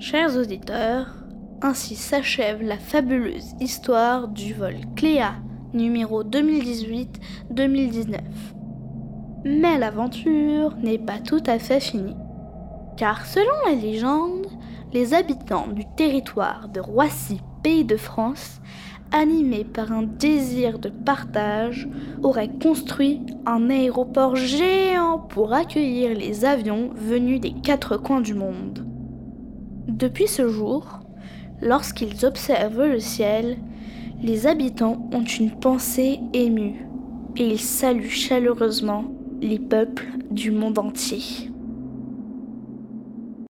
Chers auditeurs, ainsi s'achève la fabuleuse histoire du vol Cléa numéro 2018-2019. Mais l'aventure n'est pas tout à fait finie. Car selon la légende, les habitants du territoire de Roissy, pays de France, animés par un désir de partage, auraient construit un aéroport géant pour accueillir les avions venus des quatre coins du monde. Depuis ce jour, lorsqu'ils observent le ciel, les habitants ont une pensée émue et ils saluent chaleureusement les peuples du monde entier.